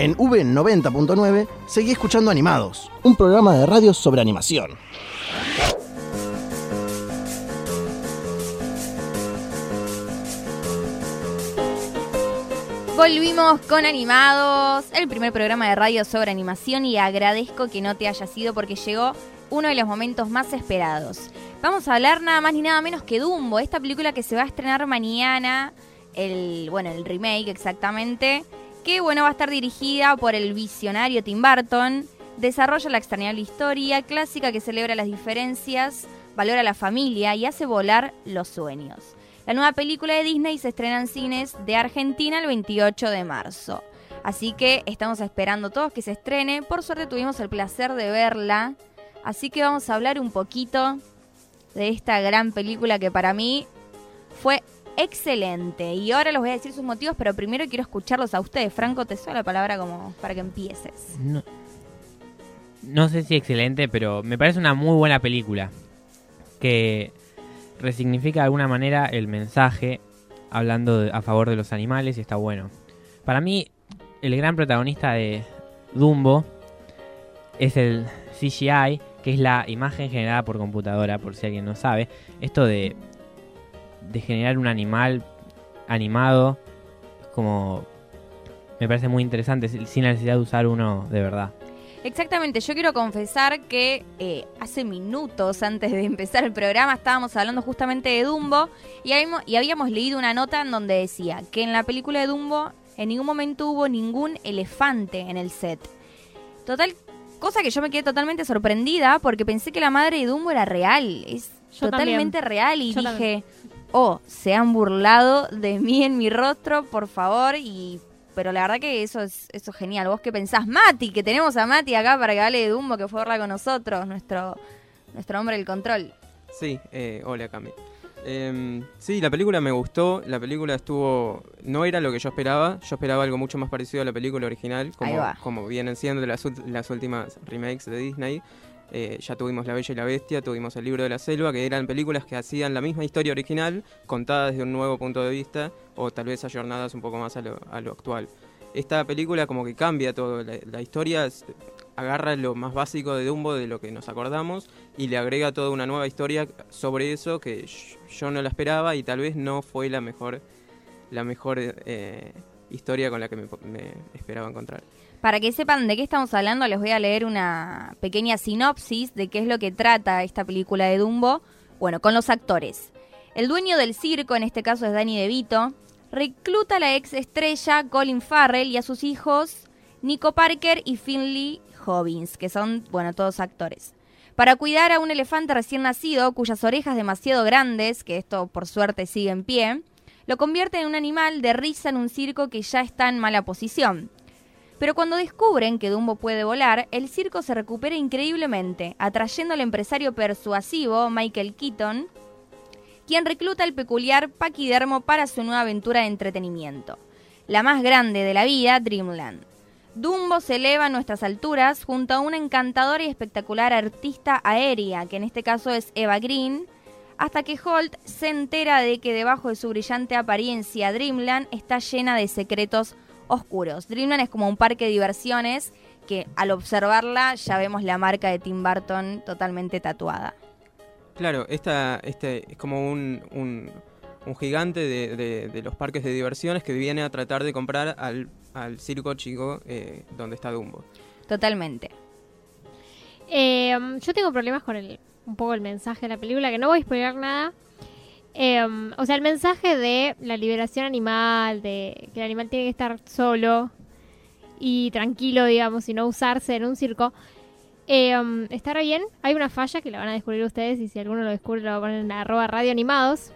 En V90.9 seguí escuchando Animados, un programa de radio sobre animación. Volvimos con Animados, el primer programa de radio sobre animación y agradezco que no te haya sido porque llegó uno de los momentos más esperados. Vamos a hablar nada más ni nada menos que Dumbo, esta película que se va a estrenar mañana, el bueno, el remake exactamente, que bueno, va a estar dirigida por el visionario Tim Burton, desarrolla la extrañable historia clásica que celebra las diferencias, valora la familia y hace volar los sueños. La nueva película de Disney se estrena en cines de Argentina el 28 de marzo. Así que estamos esperando todos que se estrene. Por suerte tuvimos el placer de verla. Así que vamos a hablar un poquito de esta gran película que para mí fue excelente. Y ahora les voy a decir sus motivos, pero primero quiero escucharlos a ustedes. Franco, te suena la palabra como para que empieces. No, no sé si excelente, pero me parece una muy buena película. Que resignifica de alguna manera el mensaje hablando a favor de los animales y está bueno. Para mí, el gran protagonista de Dumbo es el CGI, que es la imagen generada por computadora, por si alguien no sabe. Esto de, de generar un animal animado, como me parece muy interesante, sin la necesidad de usar uno de verdad. Exactamente, yo quiero confesar que eh, hace minutos antes de empezar el programa estábamos hablando justamente de Dumbo y habíamos, y habíamos leído una nota en donde decía que en la película de Dumbo en ningún momento hubo ningún elefante en el set. Total, cosa que yo me quedé totalmente sorprendida porque pensé que la madre de Dumbo era real, es totalmente real y dije, oh, se han burlado de mí en mi rostro, por favor, y pero la verdad que eso es, eso genial. ¿Vos qué pensás? Mati, que tenemos a Mati acá para que hable de Dumbo, que fue a con nosotros, nuestro, nuestro hombre del control. Sí, eh, hola Cami. Em, sí, la película me gustó, la película estuvo... No era lo que yo esperaba, yo esperaba algo mucho más parecido a la película original, como, como vienen siendo las, las últimas remakes de Disney. Eh, ya tuvimos La Bella y la Bestia, tuvimos El Libro de la Selva, que eran películas que hacían la misma historia original, contada desde un nuevo punto de vista, o tal vez ayornadas un poco más a lo, actual. Esta película como que cambia todo, la, historia agarra lo más básico de Dumbo, de lo que nos acordamos, y le agrega toda una nueva historia sobre eso que yo no la esperaba y tal vez no fue la mejor, la mejor eh, historia con la que me esperaba encontrar. Para que sepan de qué estamos hablando, les voy a leer una pequeña sinopsis de qué es lo que trata esta película de Dumbo. Bueno, con los actores. El dueño del circo, en este caso es Danny DeVito, recluta a la ex estrella Colin Farrell y a sus hijos Nico Parker y Finley Hobbins, que son, bueno, todos actores. Para cuidar a un elefante recién nacido, cuyas orejas demasiado grandes, que esto por suerte sigue en pie, lo convierte en un animal de risa en un circo que ya está en mala posición. Pero cuando descubren que Dumbo puede volar, el circo se recupera increíblemente, atrayendo al empresario persuasivo Michael Keaton, quien recluta al peculiar paquidermo para su nueva aventura de entretenimiento, la más grande de la vida, Dreamland. Dumbo se eleva a nuestras alturas junto a una encantadora y espectacular artista aérea, que en este caso es Eva Green, hasta que Holt se entera de que debajo de su brillante apariencia Dreamland está llena de secretos oscuros. Dreamland es como un parque de diversiones que al observarla ya vemos la marca de Tim Burton totalmente tatuada. Claro, esta, este es como un, un, gigante de, los parques de diversiones que viene a tratar de comprar al, circo chico eh, donde está Dumbo. Totalmente. Eh, yo tengo problemas con el, un poco el mensaje de la película, que no voy a explicar nada, Em, o sea, el mensaje de la liberación animal, de que el animal tiene que estar solo y tranquilo, digamos, y no usarse en un circo, eh, estará bien. Hay una falla que la van a descubrir ustedes y si alguno lo descubre lo poner en arroba radio animados.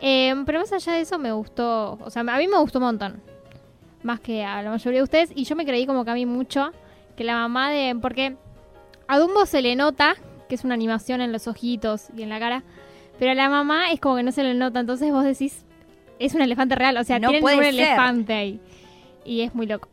Em, pero más allá de eso me gustó, o sea, a mí me gustó un montón. Más que a la mayoría de ustedes. Y yo me creí como que a mí mucho que la mamá de... Porque a Dumbo se le nota que es una animación en los ojitos y en la cara pero a la mamá es como que no se le nota, entonces vos decís, es un elefante real, o sea, no tienen un elefante ahí. Y es muy loco.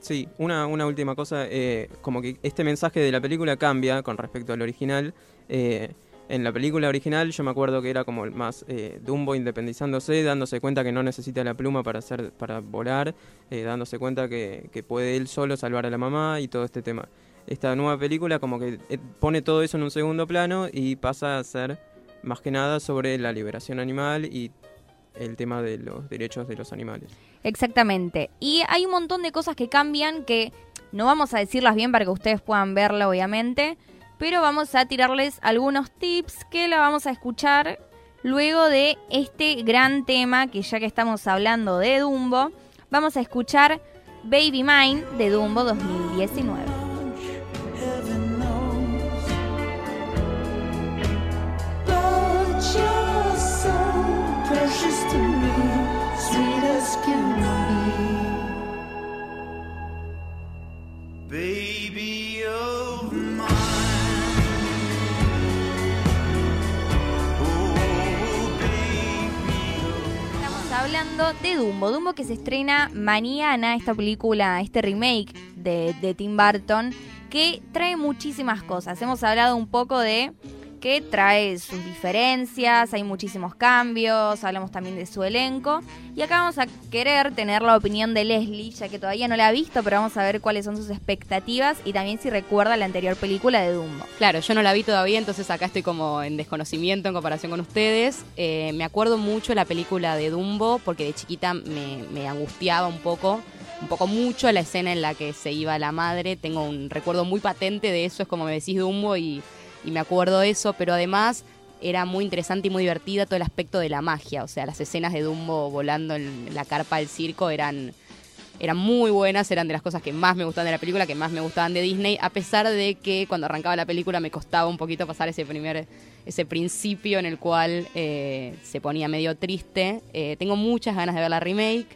Sí, una, una última cosa, eh, como que este mensaje de la película cambia con respecto al original. Eh, En la película original yo me acuerdo que era como el más eh, Dumbo independizándose, dándose cuenta que no necesita la pluma para hacer, para volar, eh, dándose cuenta que, que, puede él solo salvar a la mamá y todo este tema. Esta nueva película como que pone todo eso en un segundo plano y pasa a ser más que nada sobre la liberación animal y el tema de los derechos de los animales. Exactamente. Y hay un montón de cosas que cambian que no vamos a decirlas bien para que ustedes puedan verla, obviamente, pero vamos a tirarles algunos tips que la vamos a escuchar luego de este gran tema que ya que estamos hablando de Dumbo, vamos a escuchar Baby Mine de Dumbo 2019. De Dumbo. Dumbo que se estrena mañana, esta película, este remake de, de Tim Burton, que trae muchísimas cosas. Hemos hablado un poco de que trae sus diferencias, hay muchísimos cambios, hablamos también de su elenco. Y acá vamos a querer tener la opinión de Leslie, ya que todavía no la ha visto, pero vamos a ver cuáles son sus expectativas y también si recuerda la anterior película de Dumbo. Claro, yo no la vi todavía, entonces acá estoy como en desconocimiento en comparación con ustedes. Eh, me acuerdo mucho la película de Dumbo, porque de chiquita me, me angustiaba un poco un poco mucho la escena en la que se iba la madre. Tengo un recuerdo muy patente de eso, es como me decís Dumbo y y me acuerdo de eso, pero además era muy interesante y muy divertida todo el aspecto de la magia, o sea, las escenas de Dumbo volando en la carpa del circo eran, eran muy buenas, eran de las cosas que más me gustaban de la película, que más me gustaban de Disney, a pesar de que cuando arrancaba la película me costaba un poquito pasar ese primer ese principio en el cual eh, se ponía medio triste. Eh, tengo muchas ganas de ver la remake.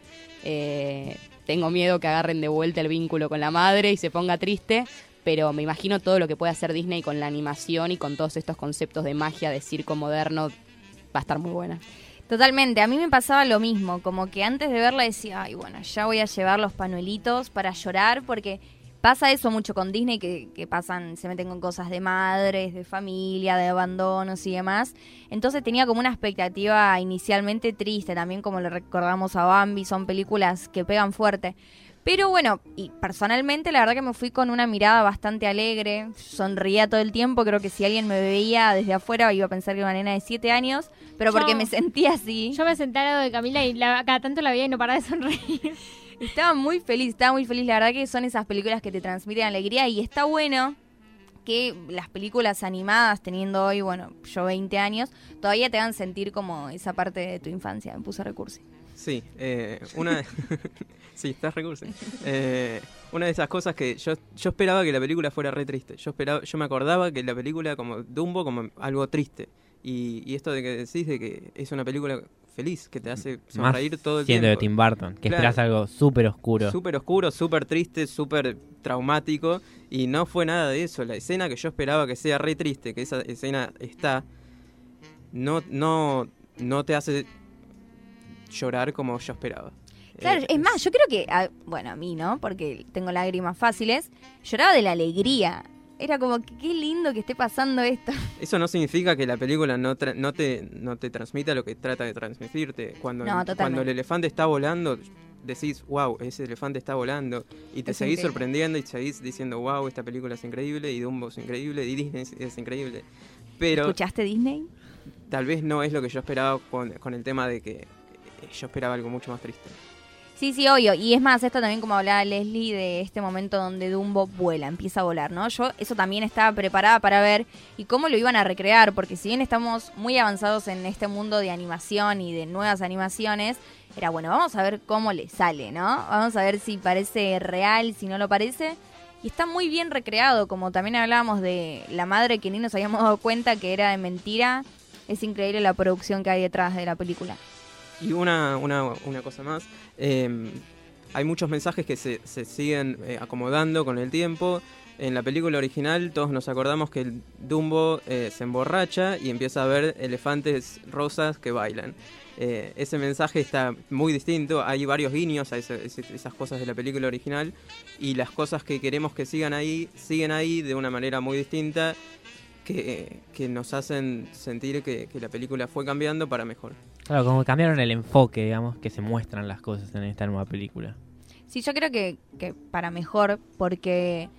Eh, tengo miedo que agarren de vuelta el vínculo con la madre y se ponga triste, pero me imagino todo lo que puede hacer Disney con la animación y con todos estos conceptos de magia, de circo moderno, va a estar muy buena. Totalmente, a mí me pasaba lo mismo, como que antes de verla decía, ay, bueno, ya voy a llevar los panuelitos para llorar, porque pasa eso mucho con Disney, que, que, pasan, se meten con cosas de madres, de familia, de abandonos y demás. Entonces tenía como una expectativa inicialmente triste, también como le recordamos a Bambi, son películas que pegan fuerte. Pero bueno, y personalmente la verdad que me fui con una mirada bastante alegre, sonría todo el tiempo, creo que si alguien me veía desde afuera iba a pensar que era una nena de 7 años, pero porque me sentía así. Yo me senté al lado de Camila y la, cada tanto la veía y no paraba de sonreír. Estaba muy feliz, estaba muy feliz, la verdad que son esas películas que te transmiten alegría y está bueno que las películas animadas, teniendo hoy, bueno, yo 20 años, todavía te hagan sentir como esa parte de tu infancia, me puse recurso. Sí, eh, una... sí, estás recurso. Eh, una de esas cosas que yo, yo esperaba que la película fuera re triste. Yo esperaba, yo me acordaba que la película como Dumbo como algo triste. Y, y esto de que decís de que es una película feliz, que te hace sonreír todo el siendo de Tim Burton, que esperas algo súper oscuro. Súper oscuro, súper triste, súper traumático. Y no fue nada de eso. La escena que yo esperaba que sea re triste, que esa escena está, no, no, no te hace llorar como yo esperaba. Claro, es más, yo creo que, bueno, a mí, ¿no? Porque tengo lágrimas fáciles, lloraba de la alegría. Era como, qué lindo que esté pasando esto. Eso no significa que la película no, no, te, no te transmita lo que trata de transmitirte. Cuando, cuando el elefante está volando, decís, wow, ese elefante está volando. Y te seguís sorprendiendo y seguís diciendo, wow, esta película es increíble, y Dumbo es increíble, y Disney es increíble. Pero, ¿Escuchaste Disney? Tal vez no es lo que yo esperaba con, con el tema de que yo esperaba algo mucho más triste. Sí, sí, obvio. Y es más, esto también como hablaba Leslie de este momento donde Dumbo vuela, empieza a volar, ¿no? Yo eso también estaba preparada para ver y cómo lo iban a recrear, porque si bien estamos muy avanzados en este mundo de animación y de nuevas animaciones, era bueno, vamos a ver cómo le sale, ¿no? Vamos a ver si parece real, si no lo parece. Y está muy bien recreado, como también hablábamos de la madre que ni nos habíamos dado cuenta que era de mentira. Es increíble la producción que hay detrás de la película. Y una, una, una cosa más, em, hay muchos mensajes que se, se siguen eh, acomodando con el tiempo. En la película original todos nos acordamos que el Dumbo eh, se emborracha y empieza a ver elefantes rosas que bailan. Eh, ese mensaje está muy distinto, hay varios guiños a esas cosas de la película original y las cosas que queremos que sigan ahí, siguen ahí de una manera muy distinta que, que nos hacen sentir que, que la película fue cambiando para mejor. Claro, como cambiaron el enfoque, digamos, que se muestran las cosas en esta nueva película. Sí, yo creo que, que para mejor, porque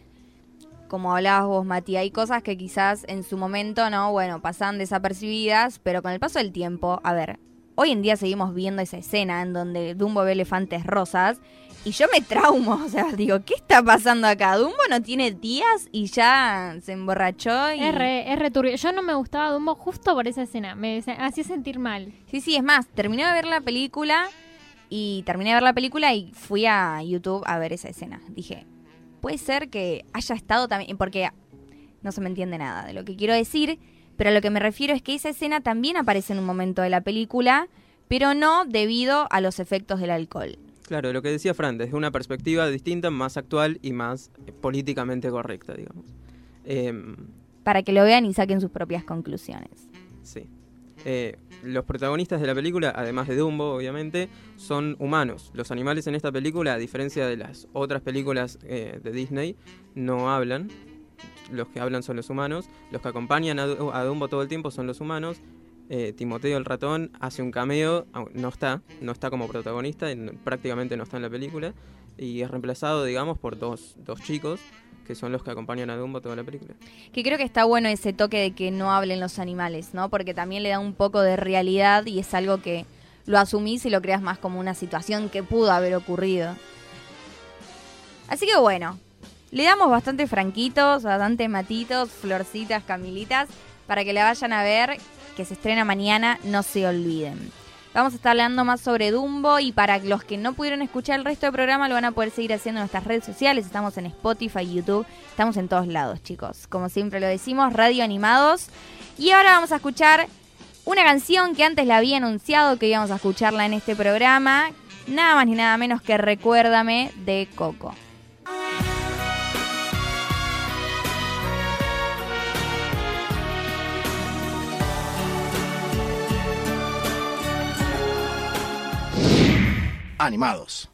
como hablabas vos, Mati, hay cosas que quizás en su momento, ¿no? Bueno, pasan desapercibidas, pero con el paso del tiempo, a ver, hoy en día seguimos viendo esa escena en donde Dumbo ve elefantes rosas y yo me traumo, o sea, digo, ¿qué está pasando acá? Dumbo no tiene días y ya se emborrachó y... Es re, es turbio. Yo no me gustaba Dumbo justo por esa escena, me hacía sentir mal. Sí, sí, es más, terminé de ver la película y terminé de ver la película y fui a YouTube a ver esa escena. Dije, puede ser que haya estado también, porque no se me entiende nada de lo que quiero decir, pero a lo que me refiero es que esa escena también aparece en un momento de la película, pero no debido a los efectos del alcohol. Claro, lo que decía Fran, desde una perspectiva distinta, más actual y más eh, políticamente correcta, digamos. Em, Para que lo vean y saquen sus propias conclusiones. Sí. Eh, los protagonistas de la película, además de Dumbo, obviamente, son humanos. Los animales en esta película, a diferencia de las otras películas eh, de Disney, no hablan. Los que hablan son los humanos. Los que acompañan a Dumbo todo el tiempo son los humanos. Eh, Timoteo el ratón hace un cameo, no está, no está como protagonista, prácticamente no está en la película, y es reemplazado, digamos, por dos, dos chicos que son los que acompañan a Dumbo toda la película. Que creo que está bueno ese toque de que no hablen los animales, ¿no? Porque también le da un poco de realidad y es algo que lo asumís y lo creas más como una situación que pudo haber ocurrido. Así que bueno, le damos bastante franquitos, bastante matitos, florcitas, camilitas, para que la vayan a ver que se estrena mañana, no se olviden. Vamos a estar hablando más sobre Dumbo y para los que no pudieron escuchar el resto del programa lo van a poder seguir haciendo en nuestras redes sociales. Estamos en Spotify, YouTube, estamos en todos lados, chicos. Como siempre lo decimos, Radio Animados. Y ahora vamos a escuchar una canción que antes la había anunciado que íbamos a escucharla en este programa. Nada más ni nada menos que Recuérdame de Coco. Animados.